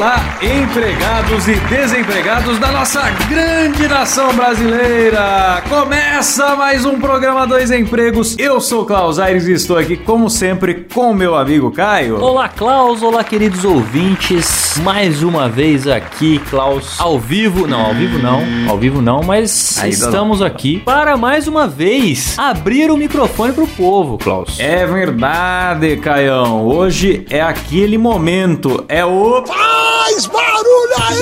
Olá, empregados e desempregados da nossa grande nação brasileira! Começa mais um programa Dois Empregos. Eu sou Klaus Aires e estou aqui, como sempre, com meu amigo Caio. Olá, Klaus. Olá, queridos ouvintes. Mais uma vez aqui, Klaus, ao vivo. Não, ao vivo não. Ao vivo não, mas Ainda estamos aqui para mais uma vez abrir o microfone pro povo, Klaus. É verdade, Caião. Hoje é aquele momento. É o. Faz barulho aí!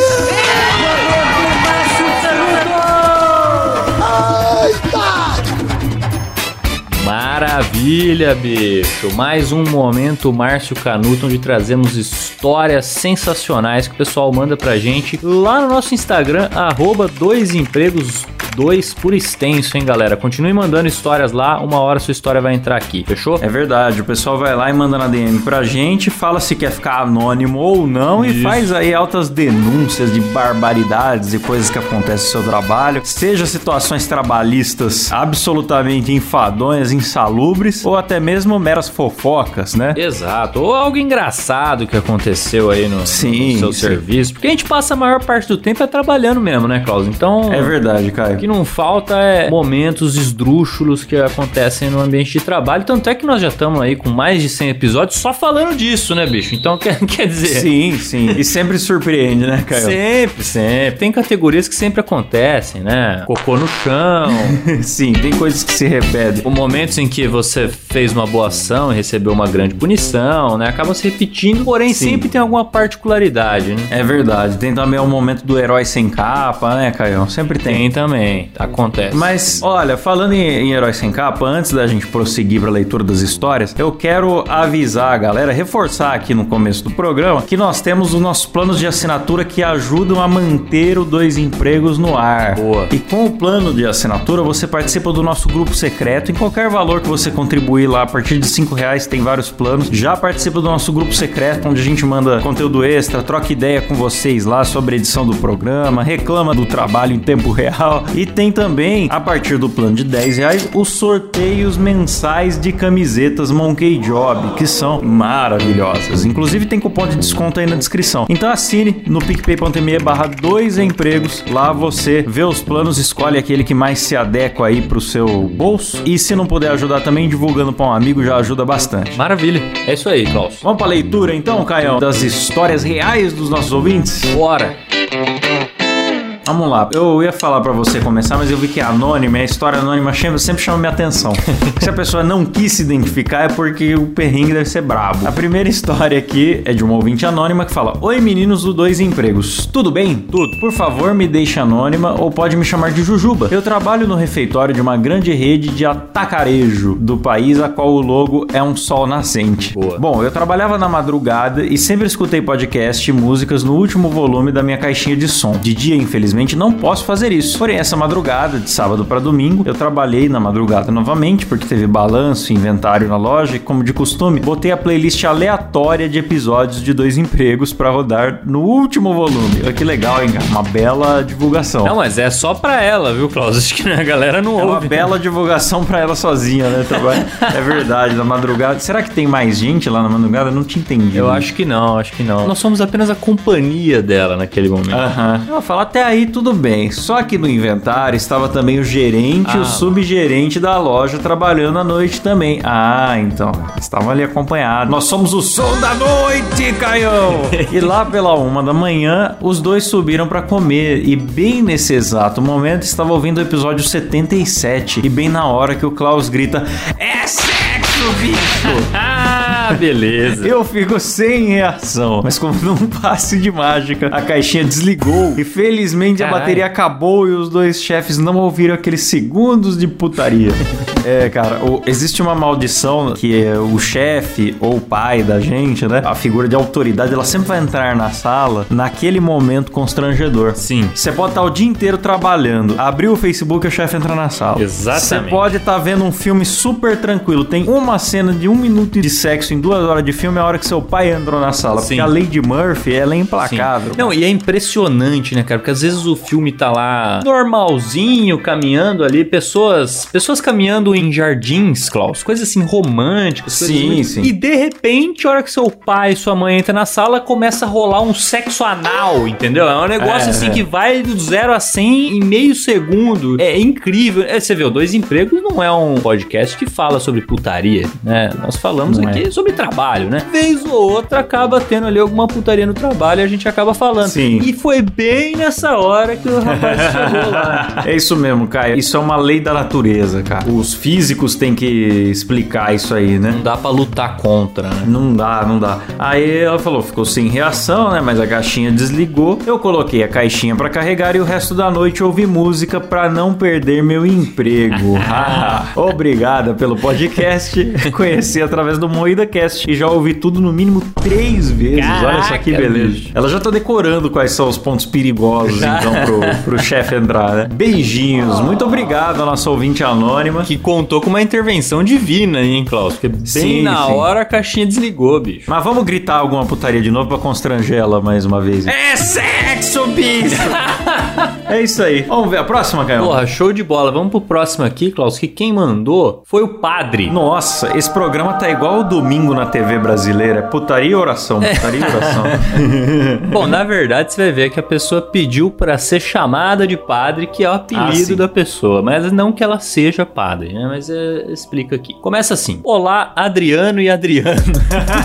Maravilha, bicho! Mais um momento Márcio Canuto, onde trazemos histórias sensacionais que o pessoal manda pra gente lá no nosso Instagram, arroba dois empregos. Dois por extenso, hein, galera? Continue mandando histórias lá, uma hora sua história vai entrar aqui, fechou? É verdade, o pessoal vai lá e manda na DM pra gente, fala se quer ficar anônimo ou não e Isso. faz aí altas denúncias de barbaridades e coisas que acontecem no seu trabalho, seja situações trabalhistas absolutamente enfadonhas, insalubres, ou até mesmo meras fofocas, né? Exato, ou algo engraçado que aconteceu aí no, Sim, no seu sim. serviço. Porque a gente passa a maior parte do tempo é trabalhando mesmo, né, Klaus? Então. É verdade, O que Caio. Não falta é momentos esdrúxulos que acontecem no ambiente de trabalho. Tanto é que nós já estamos aí com mais de 100 episódios só falando disso, né, bicho? Então quer, quer dizer. Sim, sim. E sempre surpreende, né, Caio? Sempre, sempre. Tem categorias que sempre acontecem, né? Cocô no chão. Sim, tem coisas que se repetem. o momentos em que você fez uma boa ação e recebeu uma grande punição, né? Acaba se repetindo, porém Sim. sempre tem alguma particularidade, né? É verdade. Tem também o momento do herói sem capa, né, Caio? Sempre tem. Tem também, acontece. Mas, olha, falando em, em Herói Sem Capa, antes da gente prosseguir para a leitura das histórias, eu quero avisar a galera, reforçar aqui no começo do programa, que nós temos os nossos planos de assinatura que ajudam a manter o Dois Empregos no ar. Boa. E com o plano de assinatura, você participa do nosso grupo secreto. Em qualquer valor que você contribuir lá, a partir de 5 reais, tem vários planos. Já participa do nosso grupo secreto, onde a gente manda conteúdo extra, troca ideia com vocês lá sobre a edição do programa, reclama do trabalho em tempo real. E tem também, a partir do plano de 10 reais, os sorteios mensais de camisetas Monkey Job, que são maravilhosas. Inclusive tem cupom de desconto aí na descrição. Então assine no picpay.me barra dois empregos. Lá você vê os planos, escolhe aquele que mais se adequa aí pro seu bolso. E se não puder ajudar também, divulgando para um amigo já ajuda bastante. Maravilha. É isso aí, Klaus. Vamos pra leitura então, Caio, das histórias reais dos nossos ouvintes? Bora. Vamos lá. Eu ia falar pra você começar, mas eu vi que é anônima, e a história anônima sempre chama minha atenção. se a pessoa não quis se identificar é porque o perrengue deve ser brabo. A primeira história aqui é de uma ouvinte anônima que fala: Oi meninos do Dois Empregos, tudo bem? Tudo. Por favor, me deixe anônima ou pode me chamar de Jujuba. Eu trabalho no refeitório de uma grande rede de atacarejo do país, a qual o logo é um sol nascente. Boa. Bom, eu trabalhava na madrugada e sempre escutei podcast e músicas no último volume da minha caixinha de som. De dia, infelizmente, não posso fazer isso. Porém, essa madrugada, de sábado para domingo, eu trabalhei na madrugada novamente, porque teve balanço e inventário na loja e, como de costume, botei a playlist aleatória de episódios de dois empregos para rodar no último volume. Olha que legal, hein, cara? Uma bela divulgação. Não, mas é só pra ela, viu, Klaus? Acho que a galera não É uma ouve. bela divulgação pra ela sozinha, né? Trabalho- É verdade, na madrugada. Será que tem mais gente lá na madrugada? Eu não te entendi. Eu acho que não, acho que não. Nós somos apenas a companhia dela naquele momento. Aham. Ela fala, até aí tudo bem. Só que no inventário estava também o gerente e Ah. o subgerente da loja trabalhando à noite também. Ah, então. Estavam ali acompanhados. Nós somos o som da noite, Caião! e lá pela uma da manhã, os dois subiram pra comer. E bem nesse exato momento, estava ouvindo o episódio 77. E bem na hora que o Klaus grita: É sexo, bicho! Ah, beleza. Eu fico sem reação. Mas como num passe de mágica, a caixinha desligou. E felizmente a Caralho. bateria acabou e os dois chefes não ouviram aqueles segundos de putaria. é, cara, o- existe uma maldição que é o chefe ou o pai da gente, né? A figura de autoridade, ela sempre vai entrar na sala naquele momento constrangedor. Sim. Você pode estar o dia inteiro trabalhando, abrir o Facebook e o chefe entra na sala. Exatamente. Você pode estar vendo um filme super tranquilo, tem uma cena de um minuto de sexo em duas horas de filme é a hora que seu pai entrou na sala. Sim. Porque a Lady Murphy, ela é implacável. Não, e é impressionante, né, cara? Porque às vezes o filme tá lá normalzinho, caminhando ali, pessoas pessoas caminhando em jardins, Klaus, coisas assim românticas. coisas Sim, muito- sim. E de repente, a hora que seu pai e sua mãe entram na sala, começa a rolar um sexo anal, entendeu? É um negócio É, assim é. que vai do zero a 100 em meio segundo. É incrível. É, você vê, o Dois Empregos não é um podcast que fala sobre putaria, né? Nós falamos Não aqui sobre trabalho, né? Vez ou outra acaba tendo ali alguma putaria no trabalho e a gente acaba falando. Sim. E foi bem nessa hora que o rapaz chegou lá. É isso mesmo, Caio. Isso é uma lei da natureza, cara. Os físicos têm que explicar isso aí, né? Não dá pra lutar contra, né? Não dá, não dá. Aí ela falou, ficou sem reação, né? Mas a caixinha desligou. Eu coloquei a caixinha pra carregar e o resto da noite ouvi música pra não perder meu emprego. Obrigada pelo podcast. Conheci através do Moída Cast e já ouvi tudo no mínimo três vezes. Olha só que Caraca, beleza. bicho. Ela já tá decorando quais são os pontos perigosos, então, pro, pro chefe entrar, né? Beijinhos. Muito obrigado à nossa ouvinte anônima. Que contou com uma intervenção divina, hein, Klaus? Porque bem Sim, na sim. hora a caixinha desligou, bicho. Mas vamos gritar alguma putaria de novo pra constranger ela mais uma vez. É sexo, bicho! É isso aí. Vamos ver a próxima, Caio? Porra, show de bola. Vamos pro próximo aqui, Klaus, que quem mandou foi o padre. Nossa, esse programa tá igual o domingo na TV brasileira. É putaria e oração, putaria e oração. Bom, na verdade, você vai ver que a pessoa pediu pra ser chamada de padre, que é o Ah, apelido sim. da pessoa, mas não que ela seja padre, né? Mas é, explica aqui. Começa assim: Olá, Adriano e Adriano.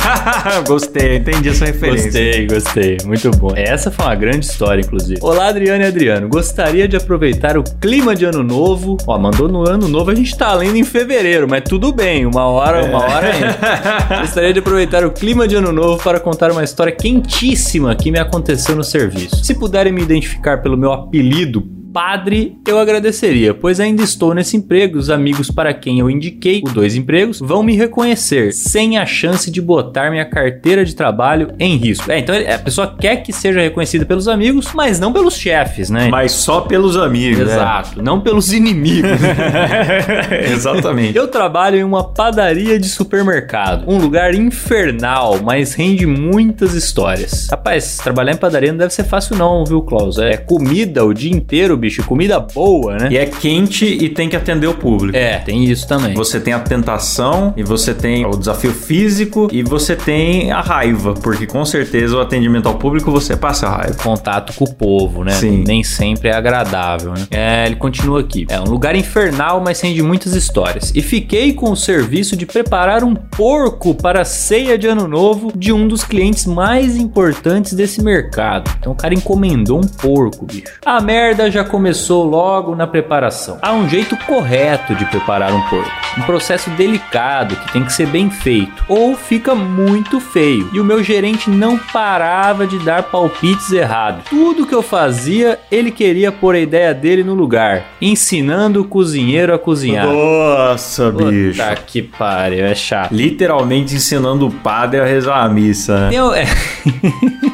Gostei, entendi essa referência. Gostei, gostei. Muito bom. Essa foi uma grande história, inclusive. Olá, Adriano e Adriano. Gostaria de aproveitar o clima de ano novo. Ó, mandou no ano novo, a gente tá lendo em fevereiro, mas tudo bem. Uma hora, uma hora ainda. Gostaria de aproveitar o clima de ano novo para contar uma história quentíssima que me aconteceu no serviço. Se puderem me identificar pelo meu apelido, Padre, eu agradeceria, pois ainda estou nesse emprego. Os amigos para quem eu indiquei os dois empregos vão me reconhecer, sem a chance de botar minha carteira de trabalho em risco. É, então a pessoa quer que seja reconhecida pelos amigos, mas não pelos chefes, né? Mas só pelos amigos, né? Exato, não pelos inimigos. Exatamente. Eu trabalho em uma padaria de supermercado. Um lugar infernal, mas rende muitas histórias. Rapaz, trabalhar em padaria não deve ser fácil não, viu, Klaus? É comida o dia inteiro, bicho. Comida boa, né? E é quente e tem que atender o público. É, tem isso também. Você tem a tentação, e você tem o desafio físico, e você tem a raiva, porque com certeza o atendimento ao público você passa raiva. Contato com o povo, né? Sim. Nem sempre é agradável, né? É, ele continua aqui. É um lugar infernal, mas rende muitas histórias. E fiquei com o serviço de preparar um porco para a ceia de ano novo de um dos clientes mais importantes desse mercado. Então o cara encomendou um porco, bicho. A merda já começou logo na preparação. Há um jeito correto de preparar um porco. Um processo delicado que tem que ser bem feito. Ou fica muito feio. E o meu gerente não parava de dar palpites errados. Tudo que eu fazia, ele queria pôr a ideia dele no lugar, ensinando o cozinheiro a cozinhar. Nossa, bicho. Puta que pariu, é chato. Literalmente ensinando o padre a rezar a missa, né? Tem, o- é.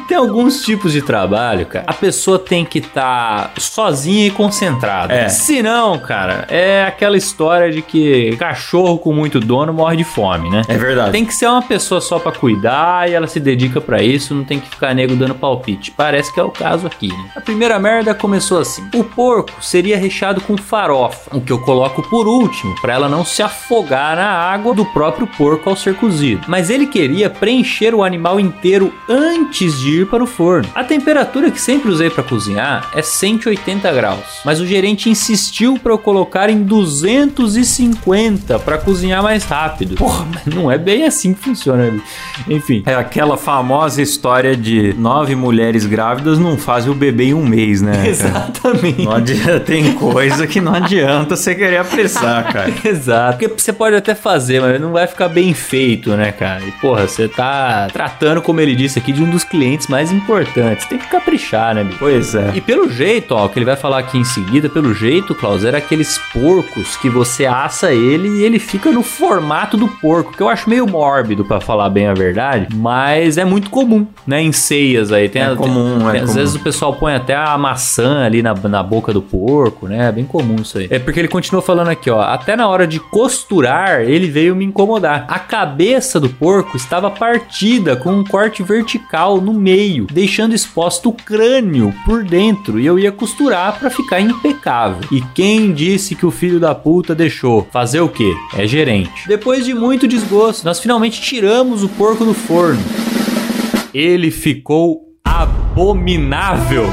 Tem alguns tipos de trabalho, cara. A pessoa tem que estar sozinha e concentrada. É. Se não, cara, é aquela história de que cachorro com muito dono morre de fome, né? É verdade. Tem que ser uma pessoa só pra cuidar e ela se dedica pra isso, não tem que ficar nego dando palpite. Parece que é o caso aqui, né? A primeira merda começou assim. O porco seria recheado com farofa, o que eu coloco por último, pra ela não se afogar na água do próprio porco ao ser cozido. Mas ele queria preencher o animal inteiro antes de ir para o forno. A temperatura que sempre usei pra cozinhar é 180 graus, mas o gerente insistiu pra eu colocar em 250 pra cozinhar mais rápido. Porra, mas não é bem assim que funciona. né? Enfim, É aquela famosa história de nove mulheres grávidas não fazem o bebê em um mês, né? cara? exatamente. Não adianta, tem coisa que não adianta você querer apressar, cara. Exato. Porque você pode até fazer, mas não vai ficar bem feito, né, cara? E, porra, você tá tratando, como ele disse aqui, de um dos clientes mais importantes. Tem que caprichar, né, bicho? Pois é. E pelo jeito, ó, o que ele vai falar falar aqui em seguida, pelo jeito, Klaus, era aqueles porcos que você assa ele e ele fica no formato do porco, que eu acho meio mórbido, para falar bem a verdade, mas é muito comum, né? Em ceias aí. Tem, É comum, tem- é tem- Às comum. vezes o pessoal põe até a maçã ali na, na boca do porco, né? É bem comum isso aí. É porque ele continua falando aqui, ó. Até na hora de costurar, ele veio me incomodar. A cabeça do porco estava partida com um corte vertical no meio, deixando exposto o crânio por dentro. E eu ia costurar pra ficar impecável. E quem disse que o filho da puta deixou? Fazer o quê? É gerente. Depois de muito desgosto, nós finalmente tiramos o porco do forno. Ele ficou abominável.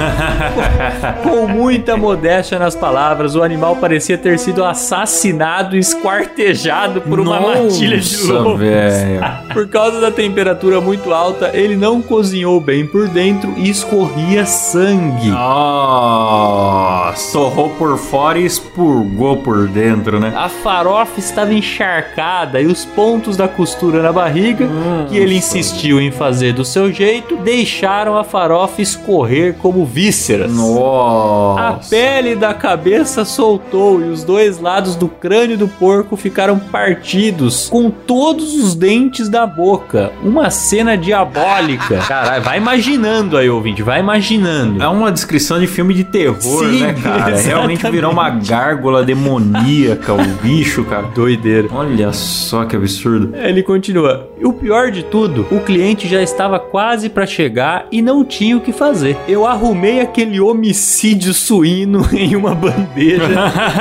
Com muita modéstia nas palavras, o animal parecia ter sido assassinado e esquartejado por uma matilha de Nossa, lobo. velho. Por causa da temperatura muito alta, ele não cozinhou bem por dentro e escorria sangue. Nossa, torrou por fora e expurgou por dentro, né? A farofa estava encharcada e os pontos da costura na barriga, que ele insistiu em fazer do seu jeito, deixaram a farofa escorrer como vísceras. A Nossa. pele da cabeça soltou e os dois lados do crânio do porco ficaram partidos, com todos os dentes da boca. Uma cena diabólica. Caralho, vai imaginando aí, ouvinte, vai imaginando. É uma descrição de filme de terror, Sim, né, cara? exatamente. Realmente virou uma gárgula demoníaca, o bicho, cara. Doideira. Olha só que absurdo. Ele continua. O pior de tudo, o cliente já estava quase para chegar e não tinha o que fazer. Eu arrumei aquele homicídio suíno em uma bandeja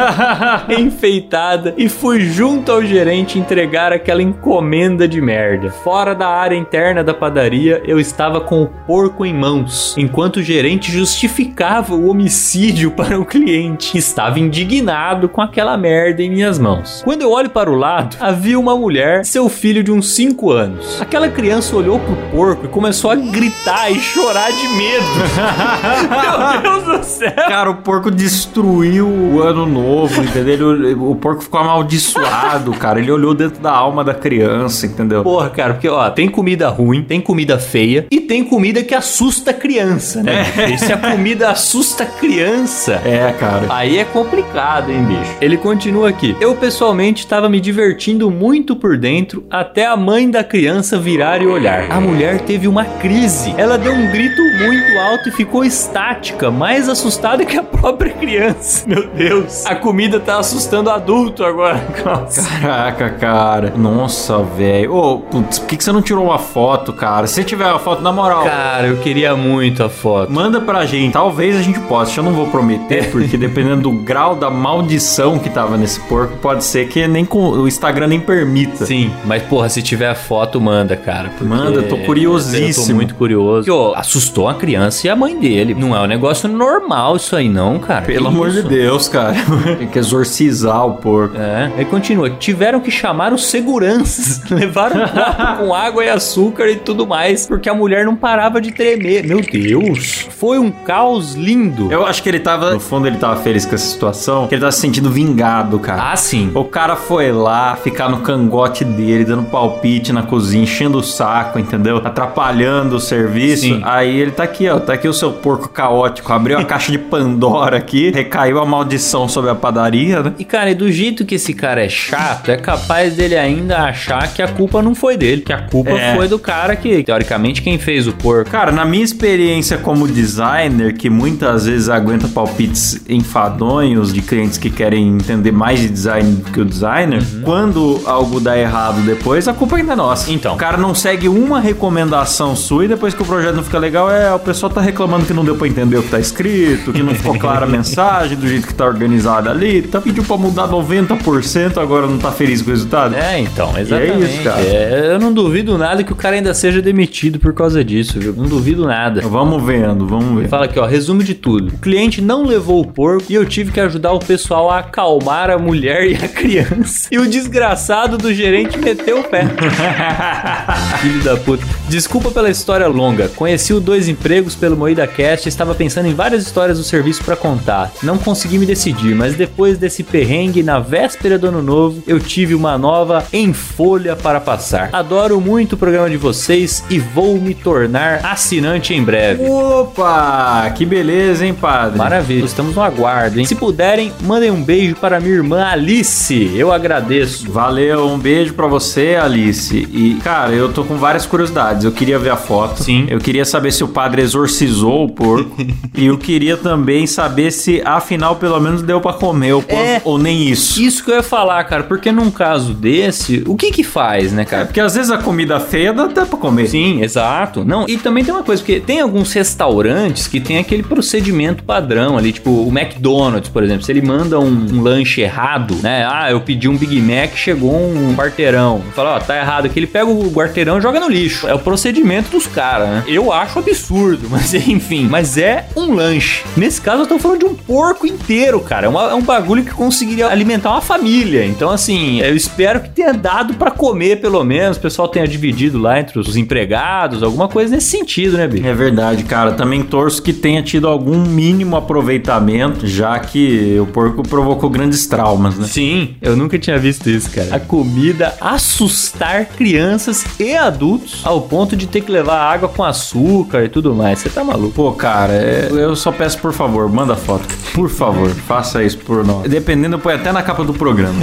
enfeitada e fui junto ao gerente entregar aquela encomenda de merda. Fora da área interna da padaria, eu estava com o porco em mãos, enquanto o gerente justificava o homicídio para o cliente, estava indignado com aquela merda em minhas mãos. Quando eu olho para o lado, havia uma mulher, seu filho de uns 5 anos. Aquela criança olhou pro porco e começou a gritar e chorar de medo. Meu Deus do céu! Cara, o porco destruiu o ano novo, entendeu? Ele- o porco ficou amaldiçoado, cara. Ele olhou dentro da alma da criança, entendeu? Porra, cara, porque ó, tem comida ruim, tem comida feia e tem comida que assusta a criança, né? E se a comida assusta a criança, É, cara. Aí é complicado, hein, bicho? Ele continua aqui. Eu pessoalmente estava me divertindo muito por dentro até a mãe da criança virar e olhar. A mulher teve uma crise. Ela deu um grito muito alto e ficou estática, mais assustada que a própria criança. Meu Deus. A comida tá assustando o adulto agora, Klaus. Caraca, cara. Nossa, velho. Ô, putz, por que, que você não tirou uma foto, cara? Se tiver uma foto, na moral, Cara, eu queria muito a foto. manda pra gente. Talvez a gente possa. Eu não vou prometer, porque dependendo do grau da maldição que tava nesse porco, pode ser que nem com o Instagram nem permita. Sim, mas porra, se tiver a foto, manda, cara. Manda, tô curiosíssimo. Eu tô muito curioso. Porque, ó, assustou a criança e a mãe dele. Não é um negócio normal isso aí, não, cara. Pelo Que amor isso? de Deus, cara. Tem que exorcizar o porco. É, aí continua. Tiveram que chamar os seguranças. Levaram um copo com água e açúcar e tudo mais, porque a mulher não parava de tremer. Meu Deus. Foi um caos lindo. Eu acho que ele tava, no fundo, ele tava feliz com essa situação, que ele tava se sentindo vingado, cara. Ah, sim. O cara foi lá ficar no cangote dele, dando palpite na cozinha, enchendo o saco, entendeu? Atrapalhando o serviço. Sim. Aí ele tá aqui, ó. Tá aqui o seu porco caótico. Abriu a caixa de Pandora aqui, recaiu a maldição sobre a padaria, né? E, cara, e do jeito que esse cara é chato, é capaz dele ainda achar que a culpa não foi dele. Que a culpa É. foi do cara que, teoricamente, quem fez o porco. Cara, na minha experiência como designer, que muitas vezes aguenta palpites enfadonhos de clientes que querem entender mais de design do que o designer, quando algo dá errado depois, a culpa ainda é nossa. Então. O cara não segue uma recomendação sua e depois que o projeto não fica legal, é o pessoal tá reclamando que não deu pra entender o que tá escrito, que não ficou clara a mensagem, do jeito que tá organizado ali, tá pediu pra mudar 90%, agora não tá feliz com o resultado. É, então, exatamente. isso, cara. É, eu não duvido nada que o cara ainda seja demitido por causa disso, viu? Não duvido nada. Vamos vendo, vamos ver. Fala aqui, ó, resumo de tudo. O cliente não levou o porco e eu tive que ajudar o pessoal a acalmar a mulher e a criança. E o desgraçado do gerente meteu o pé. Filho da puta. Desculpa pela história longa. Conheci o Dois Empregos pelo Moída Cast estava pensando em várias histórias do serviço para contar. Não consegui me decidir, mas depois desse perrengue na véspera do ano novo, eu tive uma nova em folha para passar. Adoro muito o programa de vocês e vou me tornar assinante em breve. Opa, que beleza, hein, padre? Maravilha, estamos no aguardo, hein? Se puderem, mandem um beijo para minha irmã Alice. Eu agradeço. Valeu, um beijo pra você, Alice. E, cara, eu tô com várias curiosidades. Eu queria ver a foto. Sim. Eu queria saber se o padre exorcizou o porco. e eu queria também saber se, afinal, pelo menos deu pra comer o porco É. ou nem isso. Isso que eu ia falar, cara, porque num caso desse, o que que faz, né, É, cara? porque às vezes a comida feia dá até pra comer. Sim, exato. Não, e também tem uma coisa, porque tem alguns restaurantes que tem aquele procedimento padrão ali, tipo o McDonald's, por exemplo. Se ele manda um, um lanche errado, né? Ah, eu pedi um Big Mac, chegou um quarteirão. Fala, ó, tá errado aqui. Ele pega o quarteirão e joga no lixo. É o procedimento dos caras, né? Eu acho absurdo, mas enfim. Mas é um lanche. Nesse caso, eu tô falando de um porco inteiro, cara. É, uma- é um bagulho que conseguiria alimentar uma família. Então, assim, eu espero que tenha dado pra comer, pelo menos. O pessoal tenha dividido lá entre os empregados, alguma coisa nesse sentido, né, bicho? É verdade, cara. Também torço que tenha tido algum mínimo aproveitamento, já que o porco provocou grandes traumas, né? Sim, eu nunca tinha visto isso, cara. A comida assustar crianças e adultos ao ponto de ter que levar água com açúcar e tudo mais. Você tá maluco? Pô, cara, é- eu só peço por favor, manda foto. Por favor, faça isso por nós. Dependendo, põe até na capa do programa.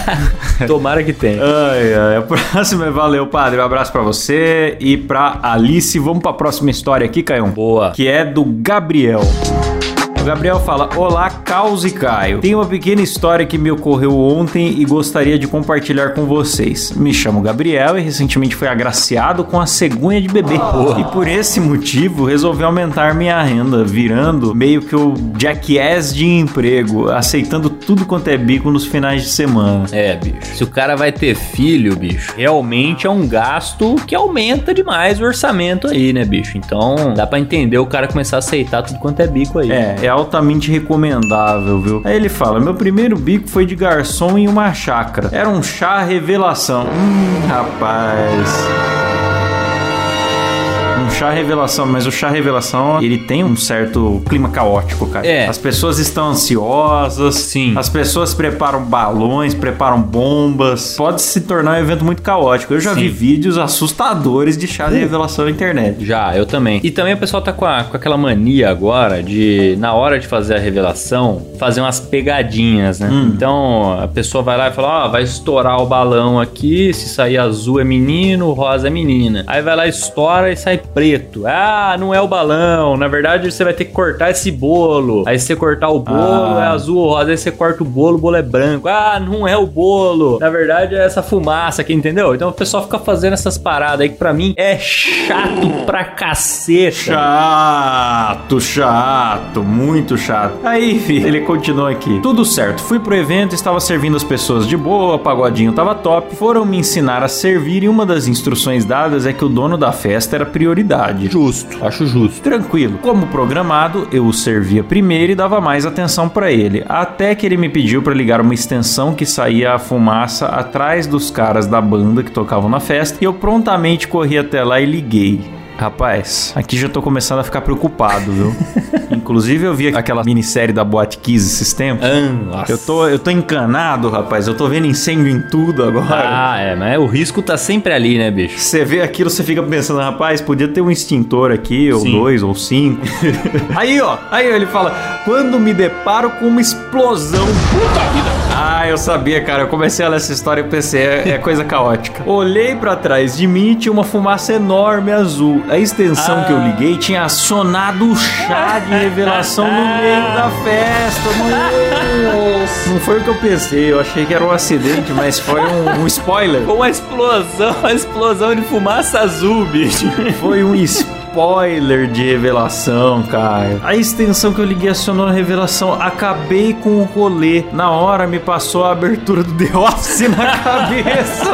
Tomara que tenha. Ai, ai. A próxima é valeu, padre. Um abraço pra você e pra Alice. Vamos pra próxima história aqui, Caio. Boa. Que é do Gabriel. Gabriel fala: Olá, Caos e Caio. Tem uma pequena história que me ocorreu ontem e gostaria de compartilhar com vocês. Me chamo Gabriel e recentemente fui agraciado com a cegonha de bebê. E por esse motivo resolvi aumentar minha renda, virando meio que o jackass de emprego, aceitando tudo quanto é bico nos finais de semana. É, bicho. Se o cara vai ter filho, bicho, realmente é um gasto que aumenta demais o orçamento aí, né, bicho? Então dá pra entender o cara começar a aceitar tudo quanto é bico aí. É, é altamente recomendável, viu? Aí ele fala: Meu primeiro bico foi de garçom em uma chácara. Era um chá revelação. Hum, rapaz. Chá revelação, mas o chá revelação ele tem um certo clima caótico, cara. É. As pessoas estão ansiosas, Sim. As pessoas preparam balões, preparam bombas. Pode se tornar um evento muito caótico. Eu já Sim. vi vídeos assustadores de chá de revelação na internet. Já, eu também. E também o pessoal tá com, a- com aquela mania agora de, na hora de fazer a revelação, fazer umas pegadinhas, né? Então a pessoa vai lá e fala: Ó, vai estourar o balão aqui, se sair azul é menino, rosa é menina. Aí vai lá, estoura e sai preto. Ah, não é o balão. Na verdade, você vai ter que cortar esse bolo. Aí se você cortar o bolo, Ah. é azul ou rosa. Aí você corta o bolo, o bolo é branco. Ah, não é o bolo. Na verdade, é essa fumaça aqui, entendeu? Então o pessoal fica fazendo essas paradas aí que pra mim é chato pra caceta. Chato, chato, muito chato. Aí, filho, ele continua aqui. Tudo certo, fui pro evento, estava servindo as pessoas de boa, pagodinho tava top. Foram me ensinar a servir e uma das instruções dadas é que o dono da festa era prioridade. Justo, acho justo. Tranquilo. Como programado, eu o servia primeiro e dava mais atenção pra ele. Até que ele me pediu pra ligar uma extensão que saía a fumaça atrás dos caras da banda que tocavam na festa e eu prontamente corri até lá e liguei. Rapaz, aqui já tô começando a ficar preocupado, viu? Inclusive eu vi aquela minissérie da Boate Kiss esses tempos. nossa. Eu tô, eu tô encanado, rapaz. Eu tô vendo incêndio em tudo agora. Ah, é, mas o risco tá sempre ali, né, bicho? Você vê aquilo, você fica pensando, rapaz, podia ter um extintor aqui, ou Sim. dois, ou cinco. aí, ó, aí ele fala: quando me deparo com uma explosão. Puta vida! Ah, eu sabia, cara. Eu comecei a ler essa história e pensei, é, é coisa caótica. Olhei pra trás de mim e tinha uma fumaça enorme azul. A extensão que eu liguei tinha acionado o chá de revelação no meio da festa. Nossa. Não foi o que eu pensei, eu achei que era um acidente, mas foi um, um spoiler. Uma explosão, uma explosão de fumaça azul, bicho. Foi um spoiler de revelação, cara. A extensão que eu liguei acionou a revelação. Acabei com o rolê. Na hora me passou a abertura do The Office na cabeça.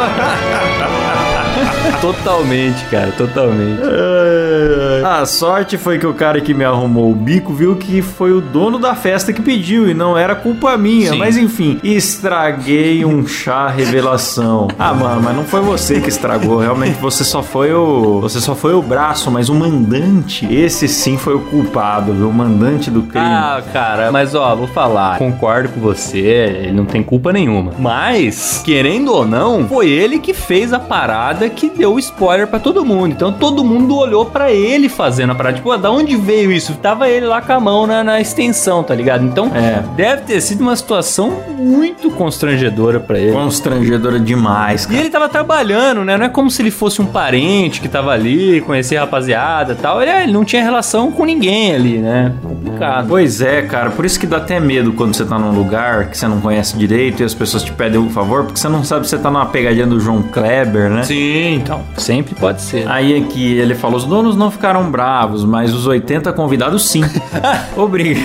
Totalmente, cara, totalmente. A sorte foi que o cara que me arrumou o bico viu que foi o dono da festa que pediu e não era culpa minha. Sim. Mas enfim, estraguei um chá revelação. Ah, mano, mas não foi você que estragou. Realmente você só foi o. Você só foi o braço, mas o mandante, esse sim foi o culpado, viu? O mandante do crime. Ah, cara, mas ó, vou falar. Concordo com você, ele não tem culpa nenhuma. Mas, querendo ou não, foi ele que fez a parada que deu spoiler pra todo mundo. Então todo mundo olhou pra ele fazendo a parada. Tipo, ah, da onde veio isso? Tava ele lá com a mão na, na extensão, tá ligado? Então, É. deve ter sido uma situação muito constrangedora pra ele. Constrangedora demais, E cara. ele tava trabalhando, né? Não é como se ele fosse um parente que tava ali, conhecia a rapaziada e tal. Ele, ele não tinha relação com ninguém ali, né? Complicado. Pois é, cara, por isso que dá até medo quando você tá num lugar que você não conhece direito e as pessoas te pedem um favor, porque você não sabe se você tá numa pegadinha do João Kleber, né? Sim, então. Sempre pode ser. Aí aqui ele falou: os donos não ficaram bravos, mas os 80 convidados sim. Obrigado.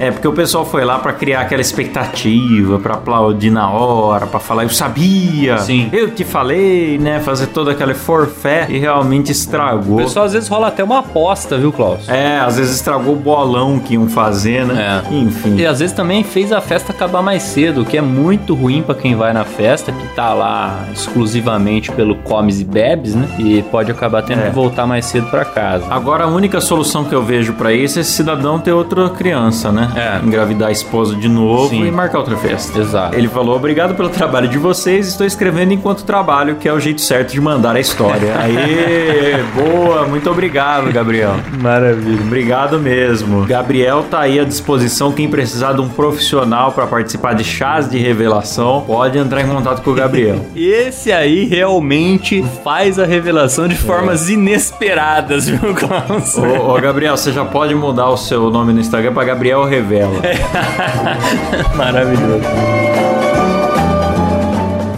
é, porque o pessoal foi lá pra criar aquela expectativa, pra aplaudir na hora, pra falar, eu sabia. Sim. Eu te falei, né? Fazer todo aquele forfé e realmente O estragou. pessoal às vezes rola até uma aposta, viu, Klaus? É, às vezes estragou o bolão que iam fazer, né? É. Enfim. E às vezes também fez a festa acabar mais cedo, o que é muito ruim pra quem vai na festa, que tá lá exclusivamente pelo comes e bebes, né? E pode acabar tendo É. que voltar mais cedo pra casa. Agora a única solução que eu vejo pra isso é esse cidadão ter outra criança, né? É. Engravidar a esposa de novo Sim. e marcar outra festa. Exato. Ele falou: Obrigado pelo trabalho de vocês, estou escrevendo enquanto trabalho, que é o jeito certo de mandar a história. Aê, boa, muito obrigado, Gabriel. Maravilha. Obrigado mesmo. Gabriel tá aí à disposição. Quem precisar de um profissional pra participar de chás de revelação, pode entrar em contato com o Gabriel. Esse aí realmente faz a revelação de formas inesperadas, viu, Klaus? ô, ô, Gabriel, você já pode mudar o seu nome no Instagram pra Gabriel Revela. Maravilhoso.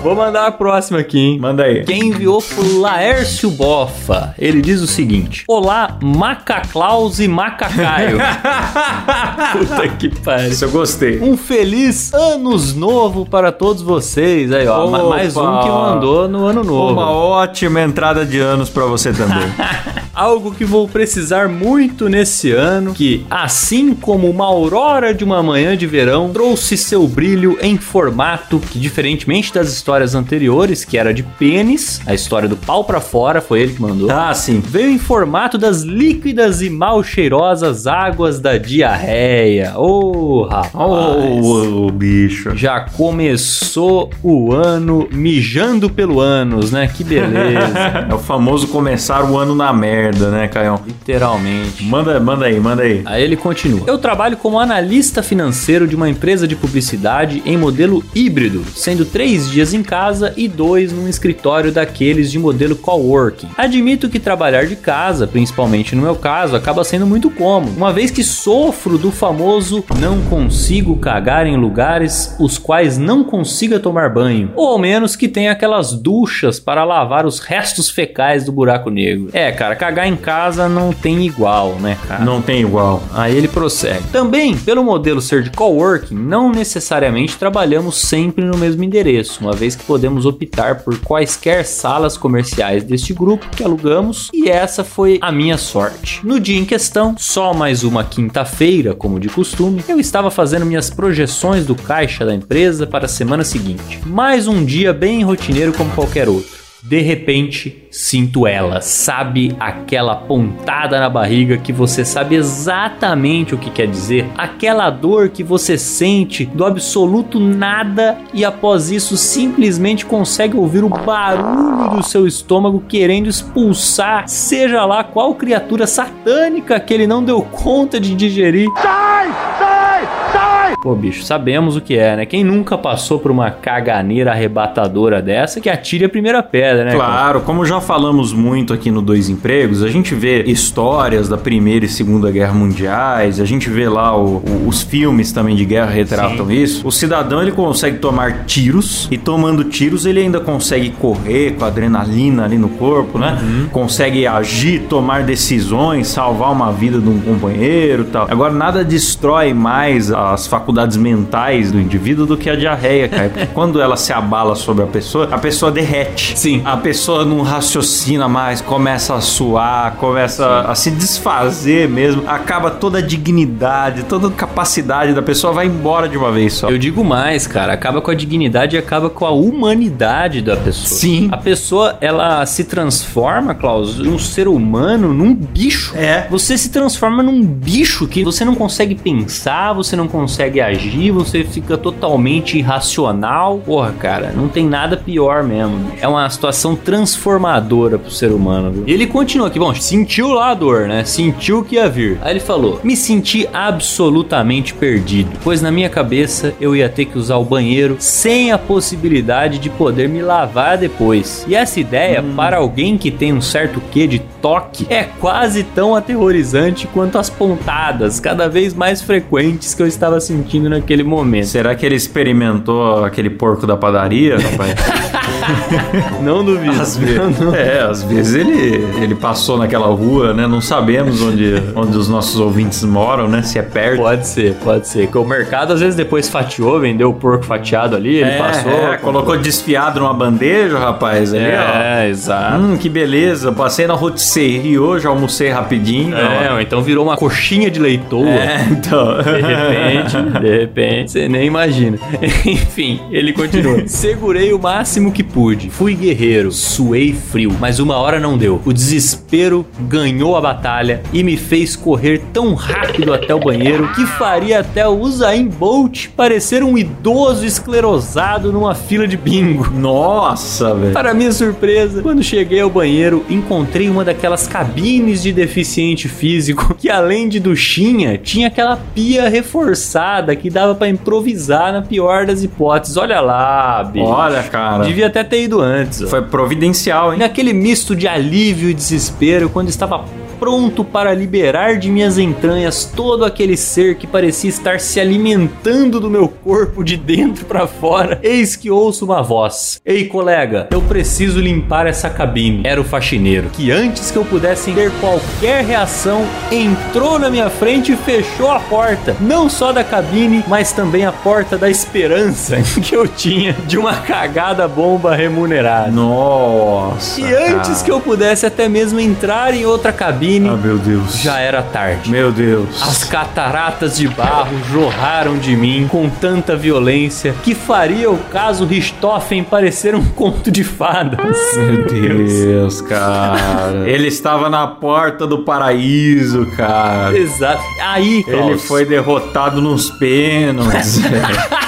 Vou mandar a próxima aqui, hein? Manda aí. Quem enviou foi Laércio Boffa. Ele diz o seguinte: Olá, Macaclaus e Macacaio. Puta que pariu. Isso eu gostei. Um feliz anos novo para todos vocês. Aí, ó, ma- mais um Opa. que mandou no ano novo. Uma ótima entrada de anos pra você também. Algo que vou precisar muito nesse ano, que, assim como uma aurora de uma manhã de verão, trouxe seu brilho em formato que, diferentemente das histórias anteriores, que era de pênis, a história do pau pra fora, foi ele que mandou. ah, sim. Veio em formato das líquidas e mal cheirosas águas da diarreia. Ô, rapaz. Ô, bicho. Já começou o ano mijando pelo ânus, né? Que beleza. É o famoso começar o ano na merda, né, Caião? Literalmente. Manda, manda aí, manda aí. Aí ele continua. Eu trabalho como analista financeiro de uma empresa de publicidade em modelo híbrido, sendo três dias em casa e dois num escritório daqueles de modelo coworking. Admito que trabalhar de casa, principalmente no meu caso, acaba sendo muito cômodo, uma vez que sofro do famoso não consigo cagar em lugares os quais não consiga tomar banho, ou ao menos que tenha aquelas duchas para lavar os restos fecais do buraco negro. É, cara, cagar em casa não tem igual, né, cara? Não tem igual. Aí ele prossegue. Também, pelo modelo ser de coworking, não necessariamente trabalhamos sempre no mesmo endereço, uma vez que podemos optar por quaisquer salas comerciais deste grupo que alugamos, e essa foi a minha sorte. No dia em questão, só mais uma quinta-feira, como de costume, eu estava fazendo minhas projeções do caixa da empresa para a semana seguinte. Mais um dia bem rotineiro como qualquer outro. De repente, sinto ela, sabe aquela pontada na barriga que você sabe exatamente o que quer dizer, aquela dor que você sente do absoluto nada e após isso simplesmente consegue ouvir o barulho do seu estômago querendo expulsar, seja lá qual criatura satânica que ele não deu conta de digerir. Sai! Pô, bicho, sabemos o que é, né? Quem nunca passou por uma caganeira arrebatadora dessa, que atire a primeira pedra, né? Claro, como já falamos muito aqui no Dois Empregos, a gente vê histórias da Primeira e Segunda Guerra Mundiais, a gente vê lá o- o- os filmes também de guerra retratam isso. O cidadão ele consegue tomar tiros e tomando tiros ele ainda consegue correr com adrenalina ali no corpo, né? Consegue agir, tomar decisões, salvar uma vida de um companheiro, e tal. Agora nada destrói mais as faculdades faculdades mentais do indivíduo do que a diarreia, cara. Porque quando ela se abala sobre a pessoa, a pessoa derrete. Sim. A pessoa não raciocina mais, começa a suar, começa a se desfazer mesmo, acaba toda a dignidade, toda a capacidade da pessoa vai embora de uma vez só. Eu digo mais, cara, acaba com a dignidade e acaba com a humanidade da pessoa. Sim. A pessoa, ela se transforma, Klaus, um ser humano num bicho. É. Você se transforma num bicho que você não consegue pensar, você não consegue agir, você fica totalmente irracional. Porra, cara, não tem nada pior mesmo. bicho. É uma situação transformadora pro ser humano, viu? E ele continua aqui, bom, sentiu lá a dor, né? Sentiu que ia vir. Aí ele falou: Me senti absolutamente perdido, pois na minha cabeça eu ia ter que usar o banheiro sem a possibilidade de poder me lavar depois. E essa ideia, para alguém que tem um certo quê de toque, é quase tão aterrorizante quanto as pontadas, cada vez mais frequentes que eu estava sentindo naquele momento. Será que ele experimentou aquele porco da padaria, rapaz? Não duvido. Às vezes, é, às vezes ele, ele passou naquela rua, né? Não sabemos onde, onde os nossos ouvintes moram, né? Se é perto. Pode ser, pode ser. Que o mercado às vezes depois fatiou, vendeu o porco fatiado ali, ele É, passou. é, colocou desfiado numa bandeja, rapaz. Ali, ó. É, exato. Hum, que beleza. Passei na rotisserie hoje, almocei rapidinho. É, ou então virou uma coxinha de leitoa. É, então. De repente, de repente, você nem imagina. Enfim, ele continua. Segurei o máximo que pude. Fui guerreiro, suei frio, mas uma hora não deu. O desespero ganhou a batalha e me fez correr tão rápido até o banheiro que faria até o Usain Bolt parecer um idoso esclerosado numa fila de bingo. Nossa, velho. Para minha surpresa, quando cheguei ao banheiro, encontrei uma daquelas cabines de deficiente físico que, além de duchinha, tinha aquela pia reforçada que dava pra improvisar na pior das hipóteses. Olha lá, bicho. Olha, cara. Devia até ter ido antes. ó. Foi providencial, hein? naquele misto de alívio e desespero, quando estava pronto para liberar de minhas entranhas todo aquele ser que parecia estar se alimentando do meu corpo de dentro para fora, eis que ouço uma voz: Ei, colega, eu preciso limpar essa cabine. Era o faxineiro, que antes que eu pudesse ter qualquer reação, entrou na minha frente e fechou a porta, não só da cabine, mas também a porta da esperança que eu tinha de uma cagada bomba remunerada. Nossa. E antes que eu pudesse até mesmo entrar em outra cabine, Ah, meu Deus. já era tarde. Meu Deus. As cataratas de barro jorraram de mim com tanta violência que faria o caso Richthofen parecer um conto de fadas. Meu Deus, cara. Ele estava na porta do paraíso, cara. Exato. Aí, Ele Klaus, foi derrotado nos pênaltis.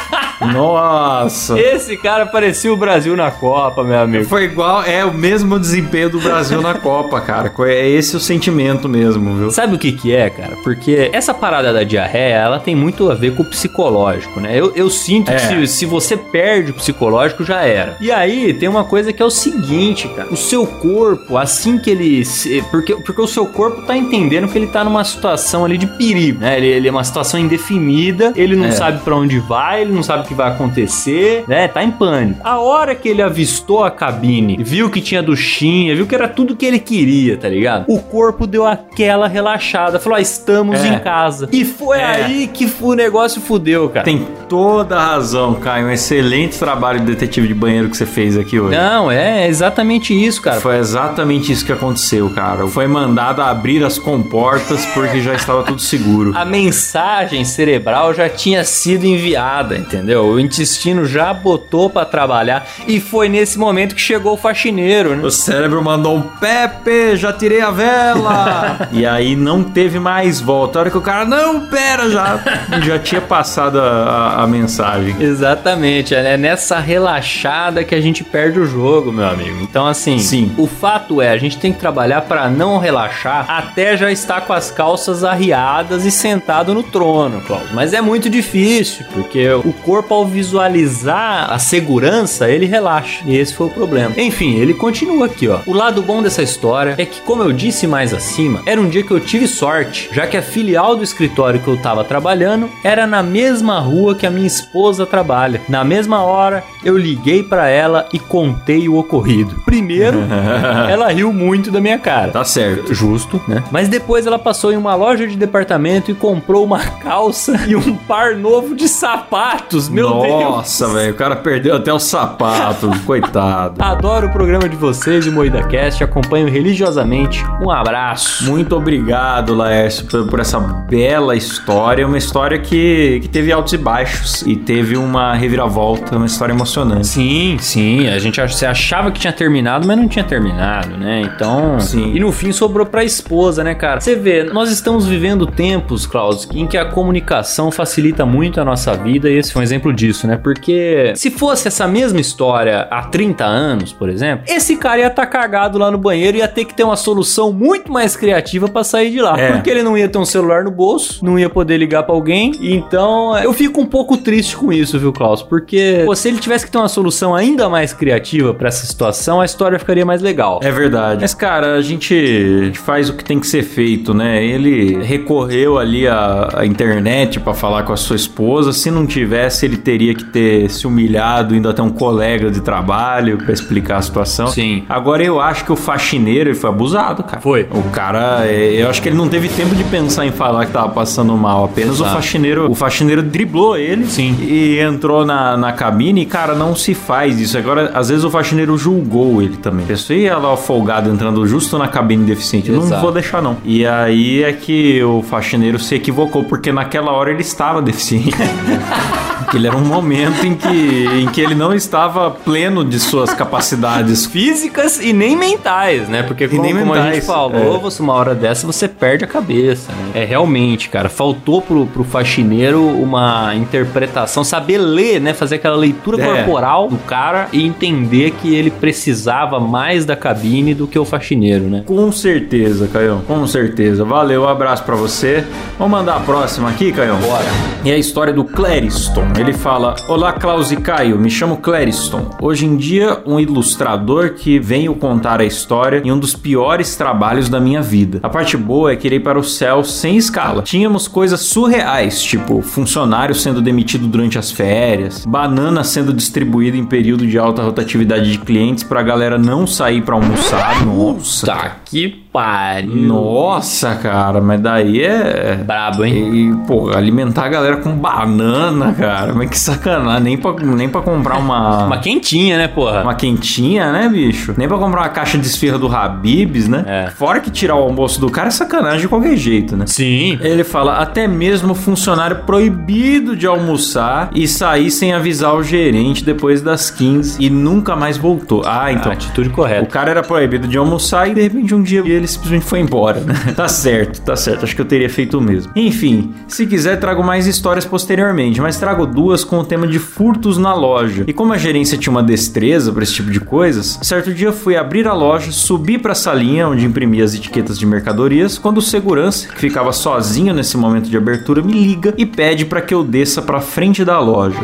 Nossa. Esse cara parecia o Brasil na Copa, meu amigo. Foi igual, é o mesmo desempenho do Brasil na Copa, cara. É esse o sentimento mesmo, viu? Sabe o que que é, cara? Porque essa parada da diarreia, ela tem muito a ver com o psicológico, né? Eu, eu sinto É. que se, se você perde o psicológico, já era. E aí, tem uma coisa que é o seguinte, cara. O seu corpo, assim que ele... porque, porque o seu corpo tá entendendo que ele tá numa situação ali de perigo, né? Ele, ele é uma situação indefinida, ele não É. sabe pra onde vai, ele não sabe o que vai acontecer, né? Tá em pânico. A hora que ele avistou a cabine, viu que tinha duchinha, viu que era tudo que ele queria, tá ligado? O corpo deu aquela relaxada, falou: ah, estamos É. em casa. E foi É. aí que o negócio fudeu, cara. Tem toda a razão, Caio. Um excelente trabalho de detetive de banheiro que você fez aqui hoje. Não, é exatamente isso, cara. Foi exatamente isso que aconteceu, cara. Foi mandado abrir as comportas porque já estava tudo seguro. A mensagem cerebral já tinha sido enviada, entendeu? O intestino já botou pra trabalhar e foi nesse momento que chegou o faxineiro, né? O cérebro mandou um Pepe, já tirei a vela. e aí não teve mais volta. A hora que o cara, não, pera, já, já tinha passado a, a- a mensagem. Exatamente, é nessa relaxada que a gente perde o jogo, meu amigo. Então, assim, Sim. o fato é, a gente tem que trabalhar pra não relaxar até já estar com as calças arriadas e sentado no trono, Klaus. Mas é muito difícil, porque o corpo corpo ao visualizar a segurança, ele relaxa. E esse foi o problema. Enfim, ele continua aqui, ó. O lado bom dessa história é que, como eu disse mais acima, era um dia que eu tive sorte, já que a filial do escritório que eu tava trabalhando era na mesma rua que a minha esposa trabalha. Na mesma hora, eu liguei para ela e contei o ocorrido. Primeiro, ela riu muito da minha cara. Tá certo. Justo, né? Mas depois ela passou em uma loja de departamento e comprou uma calça e um par novo de sapatos. Meu Deus. Nossa, velho, o cara perdeu até o sapato, coitado. Adoro o programa de vocês, o Moída Cast, acompanho religiosamente. Um abraço. Muito obrigado, Laércio, por, por essa bela história. Uma história que, que teve altos e baixos e teve uma reviravolta, uma história emocionante. Sim, sim, a gente você achava que tinha terminado, mas não tinha terminado, né? Então, Sim. E no fim sobrou pra esposa, né, cara? Você vê, nós estamos vivendo tempos, Klaus, em que a comunicação facilita muito a nossa vida e esse foi um exemplo disso, né? Porque se fosse essa mesma história há 30 anos, por exemplo, esse cara ia estar cagado lá no banheiro e ia ter que ter uma solução muito mais criativa pra sair de lá. É. Porque ele não ia ter um celular no bolso, não ia poder ligar pra alguém. Então, eu fico um pouco triste com isso, viu, Klaus? Porque pô, se ele tivesse que ter uma solução ainda mais criativa pra essa situação, a história ficaria mais legal. É verdade. Mas, cara, a gente faz o que tem que ser feito, né? Ele recorreu ali à, à internet pra falar com a sua esposa. Se não tivesse, ele teria que ter se humilhado, indo até um colega de trabalho pra explicar a situação. Sim. Agora, eu acho que o faxineiro ele foi abusado, cara. Foi. O cara, é, eu acho que ele não teve tempo de pensar em falar que tava passando mal. Apenas o Exato. faxineiro, o faxineiro driblou ele. Sim. E entrou na, na cabine e, cara, não se faz isso. Agora, às vezes o faxineiro julgou ele também. Pessoa ia lá o folgado entrando justo na cabine deficiente. Eu Não Exato. vou deixar, não. E aí é que o faxineiro se equivocou, porque naquela hora ele estava deficiente. Aquele era um momento em que, em que ele não estava pleno de suas capacidades Físicas e nem mentais, né? Porque como, nem como a mentais, gente falou, é. você, uma hora dessa você perde a cabeça, né? É realmente, cara, faltou pro, pro faxineiro uma interpretação, saber ler, né? Fazer aquela leitura É. corporal do cara e entender que ele precisava mais da cabine do que o faxineiro, né? Com certeza, Caião. Com certeza. Valeu, um abraço pra você. Vamos mandar a próxima aqui, Caião? Bora. E é a história do Clériston. Ele fala: Olá, Klaus e Caio, me chamo Clériston. Hoje em dia, um ilustrador que venho contar a história em um dos piores trabalhos da minha vida. A parte boa é que irei para o céu sem escala. Tínhamos coisas surreais, tipo funcionário sendo demitido durante as férias, banana sendo distribuída em período de alta rotatividade de clientes pra galera não sair pra almoçar. Nossa. Tá que pariu. Nossa, cara, mas daí é. Brabo, hein? E, pô, alimentar a galera com banana, cara. Mas que sacanagem. Nem pra, nem pra comprar uma. Uma quentinha, né, porra? Uma quentinha, né, bicho? Nem pra comprar uma caixa de esfirra do Habibs, né? É. Fora que tirar o almoço do cara é sacanagem de qualquer jeito, né? Sim. Ele fala, até mesmo funcionário proibido de almoçar e sair sem avisar o gerente depois das 15 e nunca mais voltou. Ah, então. Atitude O correta. cara era proibido de almoçar e de repente um dia ele simplesmente foi embora, né? tá certo, tá certo. Acho que eu teria feito o mesmo. Enfim, se quiser trago mais histórias posteriormente, mas trago duas com o tema de furtos na loja. E como a gerência tinha uma destreza pra esse tipo de coisas, certo dia fui abrir a loja, subi pra salinha onde imprimia as etiquetas de mercadorias, quando o segurança, que ficava sozinho nesse momento de abertura, me liga e pede pra que eu desça pra frente da loja.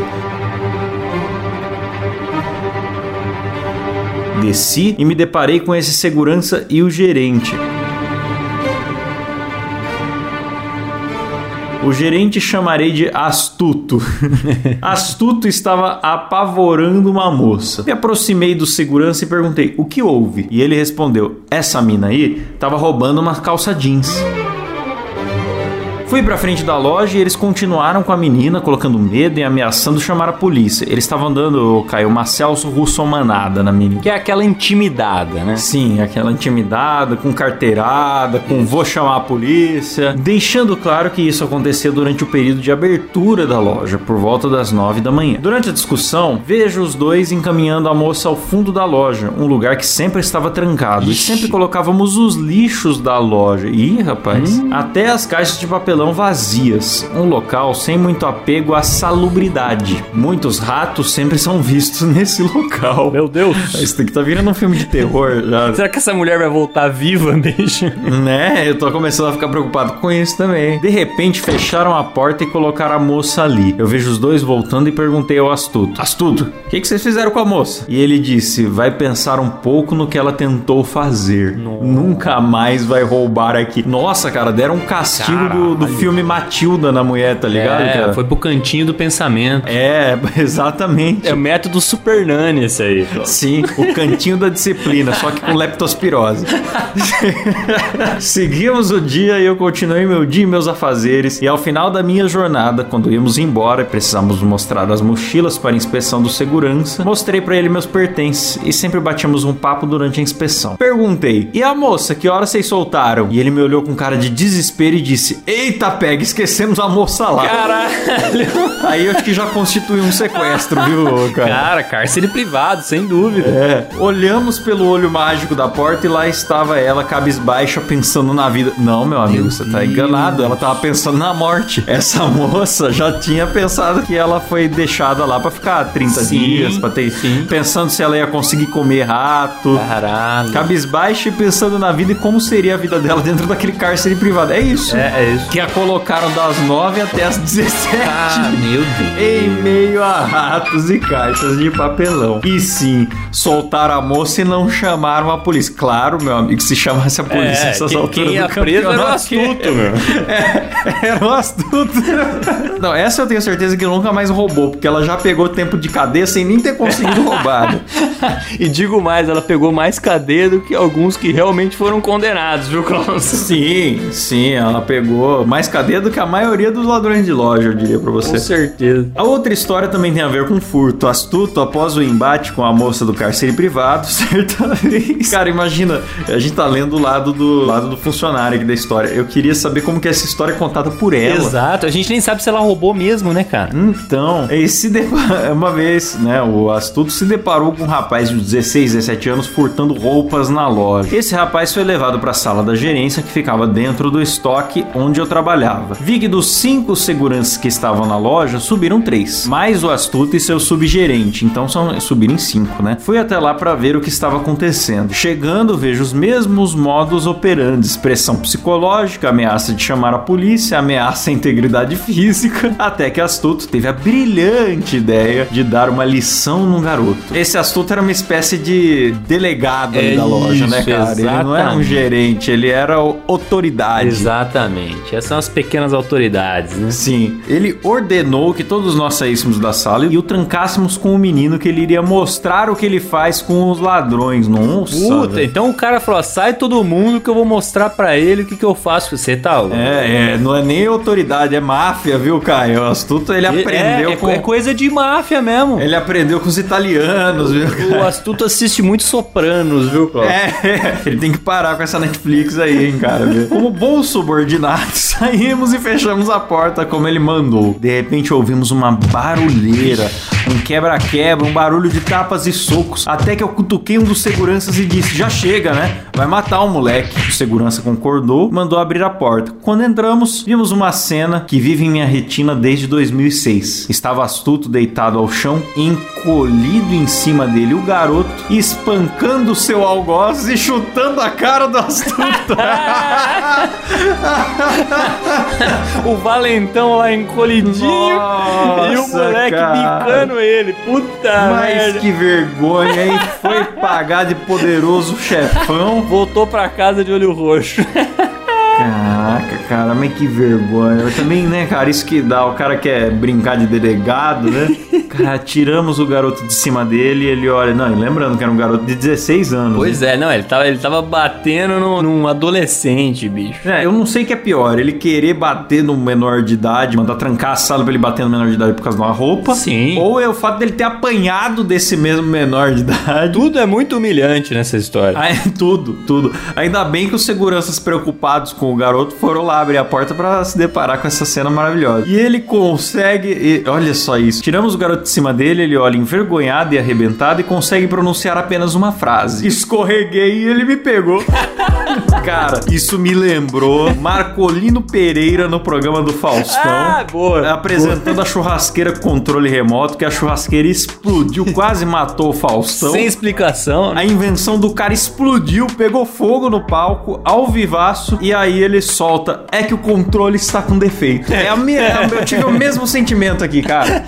Desci e me deparei com esse segurança e o gerente. O gerente chamarei de astuto. astuto estava apavorando uma moça. Me aproximei do segurança e perguntei: "O que houve?" E ele respondeu: "Essa mina aí estava roubando uma calça jeans." Fui pra frente da loja e eles continuaram com a menina, colocando medo e ameaçando chamar a polícia. Eles estavam dando, Caio, uma Celso Russomanada na menina. Que é aquela intimidada, né? Sim, aquela intimidada, com carteirada, com vou chamar a polícia. Deixando claro que isso acontecia durante o período de abertura da loja, por volta das nove da manhã. Durante a discussão, vejo os dois encaminhando a moça ao fundo da loja, um lugar que sempre estava trancado. E sempre colocávamos os lixos da loja. Ih, rapaz, até as caixas de papelão vazias, um local sem muito apego à salubridade. Muitos ratos sempre são vistos nesse local. Meu Deus. Isso daqui tá virando um filme de terror já. Será que essa mulher vai voltar viva, bicho? Né? Eu tô começando a ficar preocupado com isso também. De repente, fecharam a porta e colocaram a moça ali. Eu vejo os dois voltando e perguntei ao Astuto: Astuto, o que, que vocês fizeram com a moça? E ele disse: Vai pensar um pouco no que ela tentou fazer. Nunca mais vai roubar aqui. Nossa, cara, deram um castigo do, do filme Matilda na mulher, tá ligado, é, cara? foi pro cantinho do pensamento. É, exatamente. É o método Super Nani esse aí. Sim, o cantinho da disciplina, só que com leptospirose. Seguimos o dia e eu continuei meu dia e meus afazeres. E ao final da minha jornada, quando íamos embora e precisamos mostrar as mochilas para inspeção do segurança, mostrei para ele meus pertences e sempre batíamos um papo durante a inspeção. Perguntei: "E a moça, que hora vocês soltaram?" E ele me olhou com cara de desespero e disse: "Eita, pega, esquecemos a moça lá." Caralho. Aí eu acho que já constitui um sequestro, viu, cara? Cara, cárcere privado, sem dúvida. É, olhamos pelo olho mágico da porta e lá estava ela, cabisbaixa, pensando na vida. Não, meu amigo, você tá enganado. Ela tava pensando na morte. Essa moça já tinha pensado que ela foi deixada lá pra ficar 30 Sim, dias, pra ter. sim. Pensando se ela ia conseguir comer rato. Caralho. Cabisbaixa e pensando na vida e como seria a vida dela dentro daquele cárcere privado. É isso. É, é isso. Que a colocaram das 9 até as 17 Ah, meu Deus. em meio a ratos e caixas de papelão. E sim, soltaram a moça e não chamaram a polícia. Claro, meu amigo, se chamasse a polícia É, nessas quem, alturas quem ia do preso era campeonato, astuto, meu. É, era um astuto. Não, essa eu tenho certeza que nunca mais roubou, porque ela já pegou tempo de cadeia sem nem ter conseguido roubar. e digo mais, ela pegou mais cadeia do que alguns que realmente foram condenados, viu, Klaus? Sim, sim, ela pegou mais cadeia do que a maioria dos ladrões de loja, eu diria pra você. Com certeza. A outra história também tem a ver com furto. Astuto, após o embate com a moça do cárcere privado, certa vez. Cara, imagina, a gente tá lendo o lado do, lado do funcionário aqui da história. Eu queria saber como que essa história é contada por ela. Exato, a gente nem sabe se ela roubou mesmo, né, cara? Então, ele se depa- uma vez, né, o Astuto se deparou com um rapaz de 16, 17 anos furtando roupas na loja. Esse rapaz foi levado para a sala da gerência que ficava dentro do estoque onde eu trabalhava. Vi que dos cinco seguranças que estavam na loja, subiram três, mais o Astuto e seu subgerente, então são subiram em cinco, né? Fui até lá para ver o que estava acontecendo. Chegando, vejo os mesmos modos operantes, pressão psicológica, ameaça de chamar a polícia, ameaça à integridade física, até que Astuto teve a brilhante ideia de dar uma lição no garoto. Esse Astuto era uma espécie de delegado ali É da loja, né, isso, cara? Ele não era um exatamente. gerente, ele era autoridade. Exatamente. Essas são as pequenas autoridades, né? Sim, ele ordenou que todos nós saíssemos da sala e o trancássemos com o menino que ele iria mostrar o que ele faz com os ladrões. Nossa. Puta, velho. então o cara falou: sai todo mundo que eu vou mostrar pra ele o que, que eu faço. Você tá louco? É, é, não é nem autoridade, é máfia, viu, Caio? O astuto ele aprendeu é, é, com. é coisa de máfia mesmo. Ele aprendeu com os italianos, viu? O Astuto assiste muito Sopranos, viu, Cláudio? É, ele tem que parar com essa Netflix aí, hein, cara. Como bons subordinados, saímos e fechamos a porta como ele mandou. De repente ouvimos uma barulheira, um quebra-quebra, um barulho de tapas e socos. Até que eu cutuquei um dos seguranças e disse: Já chega, né? Vai matar o moleque. O segurança concordou, mandou abrir a porta. Quando entramos, vimos uma cena que vive em minha retina desde 2006. Estava astuto deitado ao chão, encolhido em cima dele o garoto, espancando seu algoz e chutando a cara do astuto. O valentão lá encolhidinho e o Nossa, moleque cara. bicando ele. Puta Mas merda. que vergonha, hein? Foi pagar de poderoso chefão. Voltou pra casa de olho roxo. Caraca, cara, mas que vergonha. Eu também, né, cara, isso que dá. O cara quer brincar de delegado, né? Cara, tiramos o garoto de cima dele e ele olha. Não, lembrando que era um garoto de 16 anos. Pois é, não, ele tava, ele tava batendo no- num adolescente, bicho. É, eu não sei o que é pior, ele querer bater no menor de idade, mandar trancar a sala pra ele bater no menor de idade por causa de uma roupa. Sim. Ou é o fato dele ter apanhado desse mesmo menor de idade. Tudo é muito humilhante nessa história. Ah, é tudo, tudo. Ainda bem que os seguranças preocupados com o garoto foram lá abrir a porta pra se deparar com essa cena maravilhosa. E ele consegue, e- olha só isso. Tiramos o garoto de cima dele, ele olha envergonhado e arrebentado e consegue pronunciar apenas uma frase. Escorreguei e ele me pegou. Cara, isso me lembrou Marcolino Pereira no programa do Faustão. Ah, boa. Apresentando a churrasqueira com controle remoto, que a churrasqueira explodiu, quase matou o Faustão. Sem explicação. né? A invenção do cara explodiu, pegou fogo no palco, ao vivaço, e aí ele solta. É que o controle está com defeito. É a me... Eu tive o mesmo sentimento aqui, cara.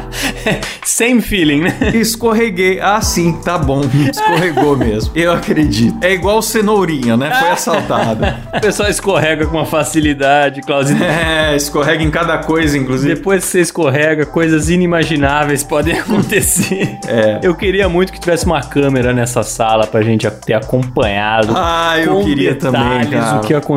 Same feeling, né? Escorreguei. Ah, sim, tá bom. Escorregou mesmo. Eu acredito. É igual cenourinha, né? Foi assaltada. O pessoal escorrega com uma facilidade, Clauzinho. É, escorrega em cada coisa, inclusive. Depois que você escorrega, coisas inimagináveis podem acontecer. É. Eu queria muito que tivesse uma câmera nessa sala pra gente ter acompanhado. Ah, eu queria também, cara. o que aconteceu,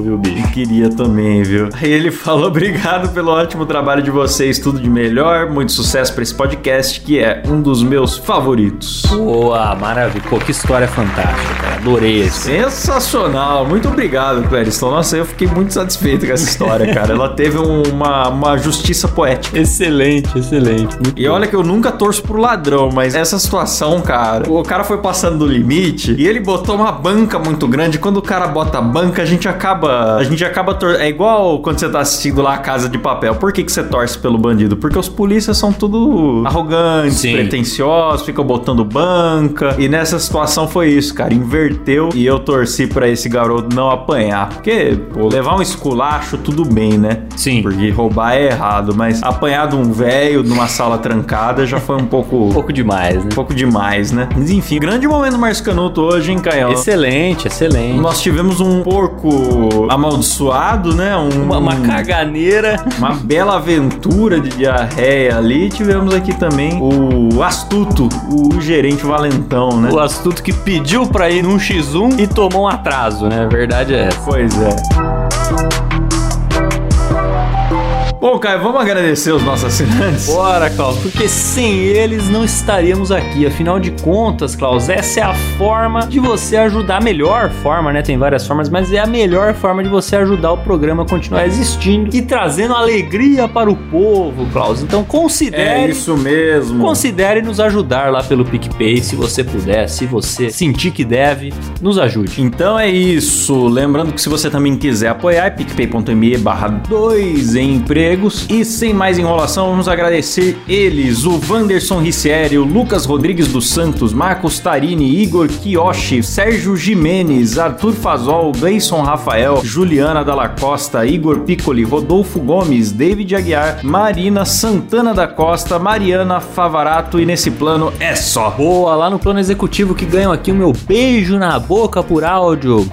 viu, bicho? Queria também, viu? Aí ele falou: obrigado pelo ótimo trabalho de vocês, tudo de melhor, muito sucesso pra esse podcast, que é um dos meus favoritos. Boa, maravilha. Pô, que história fantástica, cara. Adorei esse. Sensacional, muito obrigado, Clériston. Nossa, eu fiquei muito satisfeito com essa história, cara. Ela teve um- uma, uma justiça poética. Excelente, excelente. Muito E olha que eu nunca torço pro ladrão, mas essa situação, cara, o cara foi passando do limite e ele botou uma banca muito grande. Quando o cara bota a banca, gente acaba. A gente acaba tor É igual quando você tá assistindo lá a casa de papel. Por que, que você torce pelo bandido? Porque os polícias são tudo arrogantes, Sim. pretensiosos, ficam botando banca. E nessa situação foi isso, cara. Inverteu e eu torci pra esse garoto não apanhar. Porque, pô, levar um esculacho, tudo bem, né? Sim. Porque roubar é errado, mas apanhar de um velho numa sala trancada já foi um pouco. Um pouco demais, né? Um pouco demais, né? Mas enfim, grande momento do Márcio Canuto hoje, hein, Caião? Excelente, excelente. Nós tivemos um porco amaldiçoado, né? Um, Uma, uma caganeira. uma bela aventura de diarreia ali. Tivemos aqui também o astuto, o gerente Valentão, né? O astuto que pediu pra ir num X1 e tomou um atraso, né? A verdade é essa. Pois é. Bom, Caio, vamos agradecer os nossos assinantes. Bora, Klaus, porque sem eles não estaríamos aqui. Afinal de contas, Klaus, essa é a forma de você ajudar, a melhor forma, né? Tem várias formas, mas é a melhor forma de você ajudar o programa a continuar existindo e trazendo alegria para o povo, Klaus. Então considere. É isso mesmo. Considere nos ajudar lá pelo PicPay, se você puder, se você sentir que deve, nos ajude. Então é isso. Lembrando que se você também quiser apoiar, é picpay.me barra dois empregos. E sem mais enrolação, vamos agradecer eles: o Wanderson Ricieri, o Lucas Rodrigues dos Santos, Marcos Tarini, Igor Kiyoshi, Sérgio Jimenez, Arthur Fazol, Gleison Rafael, Juliana Dalla Costa, Igor Piccoli, Rodolfo Gomes, David Aguiar, Marina Santana da Costa, Mariana Favarato e nesse plano é só. Boa, lá no plano executivo que ganham aqui o meu beijo na boca por áudio.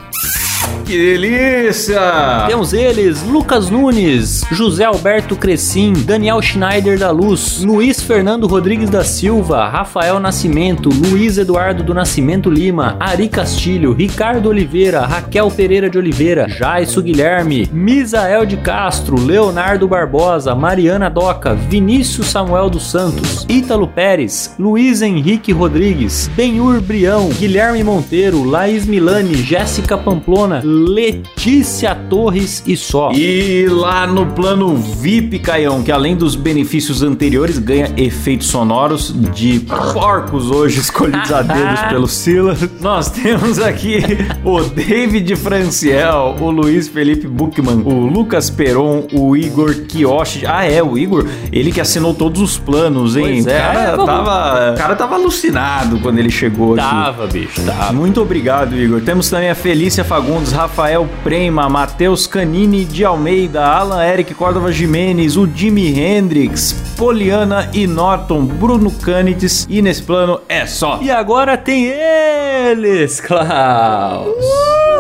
Que delícia! Temos eles: Lucas Nunes, José Alberto Crescim, Daniel Schneider da Luz, Luiz Fernando Rodrigues da Silva, Rafael Nascimento, Luiz Eduardo do Nascimento Lima, Ari Castilho, Ricardo Oliveira, Raquel Pereira de Oliveira, Jaisso Guilherme, Misael de Castro, Leonardo Barbosa, Mariana Doca, Vinícius Samuel dos Santos, Ítalo Pérez, Luiz Henrique Rodrigues, Benhur Brião, Guilherme Monteiro, Laís Milani, Jéssica Pamplona, Letícia Torres e só. E lá no plano VIP, Caião, que além dos benefícios anteriores, ganha efeitos sonoros de porcos hoje escolhidos a dedos pelo Silas. Nós temos aqui o David Franciel, o Luiz Felipe Buchmann, o Lucas Peron, o Igor Kiyoshi. Ah, é, o Igor, ele que assinou todos os planos, hein? Pois é, cara vamos- tava, o cara tava alucinado quando ele chegou aqui. Tava, bicho, tava. Muito obrigado, Igor. Temos também a Felícia Fagundes, Rafael Prema, Matheus Canini de Almeida, Alan Eric Córdova Jimenez, o Jimi Hendrix, Poliana e Norton, Bruno Canites e nesse plano é só. E agora tem eles, Klaus.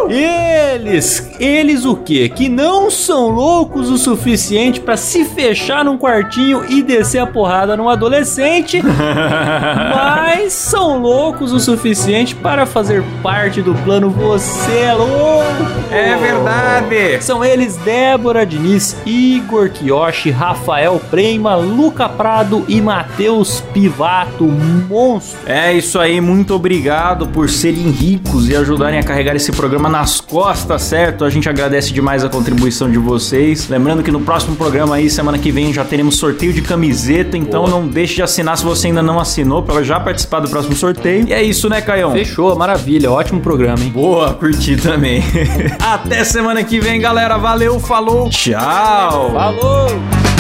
Eles, eles o quê? Que não são loucos o suficiente pra se fechar num quartinho e descer a porrada num adolescente, mas são loucos o suficiente para fazer parte do plano Você é Louco. É verdade. São eles Débora Diniz, Igor Kiyoshi, Rafael Prema, Luca Prado e Matheus Pivato, monstro. É isso aí, muito obrigado por serem ricos e ajudarem a carregar esse programa nas costas, certo? A gente agradece demais a contribuição de vocês. Lembrando que no próximo programa aí, semana que vem, já teremos sorteio de camiseta, então não deixe de assinar se você ainda não assinou para já participar do próximo sorteio. E é isso, né, Caião? Fechou, maravilha, ótimo programa, hein? Boa, curti também. Até semana que vem, galera. Valeu, falou, tchau. Falou!